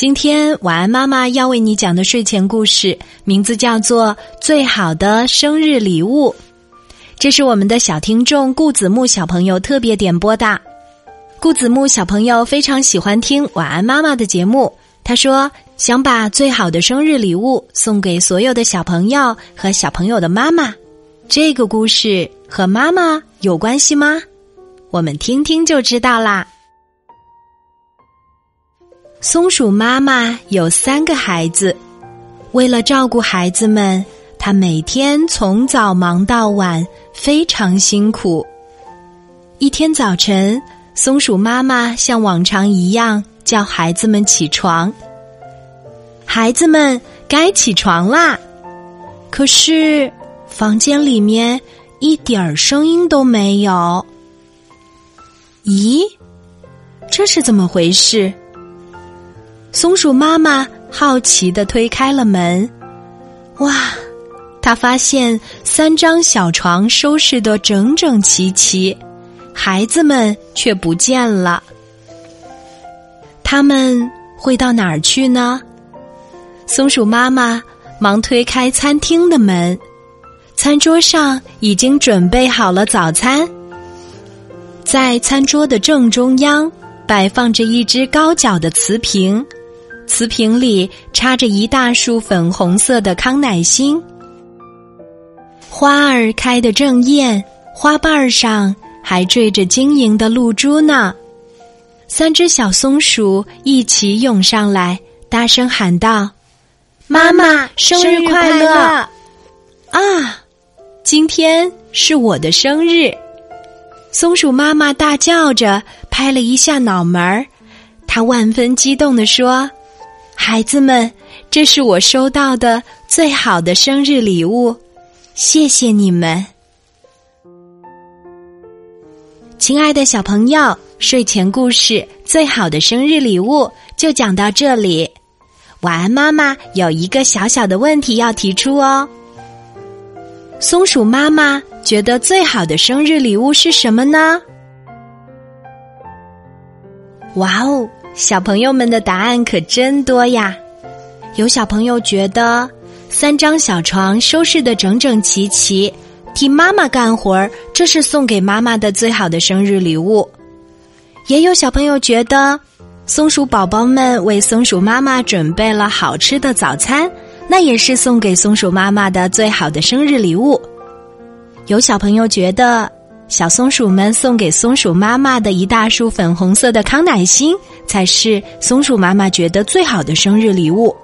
今天晚安妈妈要为你讲的睡前故事，名字叫做《最好的生日礼物》。这是我们的小听众顾子木小朋友特别点播的。顾子木小朋友非常喜欢听晚安妈妈的节目，他说想把最好的生日礼物送给所有的小朋友和小朋友的妈妈。这个故事和妈妈有关系吗？我们听听就知道啦。松鼠妈妈有三个孩子，为了照顾孩子们，她每天从早忙到晚，非常辛苦。一天早晨，松鼠妈妈像往常一样叫孩子们起床。孩子们该起床啦，可是房间里面一点儿声音都没有。咦，这是怎么回事？松鼠妈妈好奇的推开了门，哇！她发现三张小床收拾的整整齐齐，孩子们却不见了。他们会到哪儿去呢？松鼠妈妈忙推开餐厅的门，餐桌上已经准备好了早餐。在餐桌的正中央摆放着一只高脚的瓷瓶。瓷瓶里插着一大束粉红色的康乃馨，花儿开得正艳，花瓣儿上还缀着晶莹的露珠呢。三只小松鼠一起涌上来，大声喊道：“妈妈，生日快乐！”啊，今天是我的生日！松鼠妈妈大叫着，拍了一下脑门儿，她万分激动地说。孩子们，这是我收到的最好的生日礼物，谢谢你们，亲爱的小朋友。睡前故事《最好的生日礼物》就讲到这里。晚安，妈妈有一个小小的问题要提出哦。松鼠妈妈觉得最好的生日礼物是什么呢？哇哦！小朋友们的答案可真多呀！有小朋友觉得三张小床收拾的整整齐齐，替妈妈干活儿，这是送给妈妈的最好的生日礼物。也有小朋友觉得松鼠宝宝们为松鼠妈妈准备了好吃的早餐，那也是送给松鼠妈妈的最好的生日礼物。有小朋友觉得。小松鼠们送给松鼠妈妈的一大束粉红色的康乃馨，才是松鼠妈妈觉得最好的生日礼物。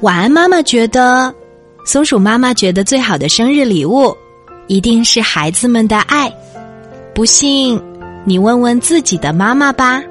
晚安，妈妈觉得，松鼠妈妈觉得最好的生日礼物，一定是孩子们的爱。不信，你问问自己的妈妈吧。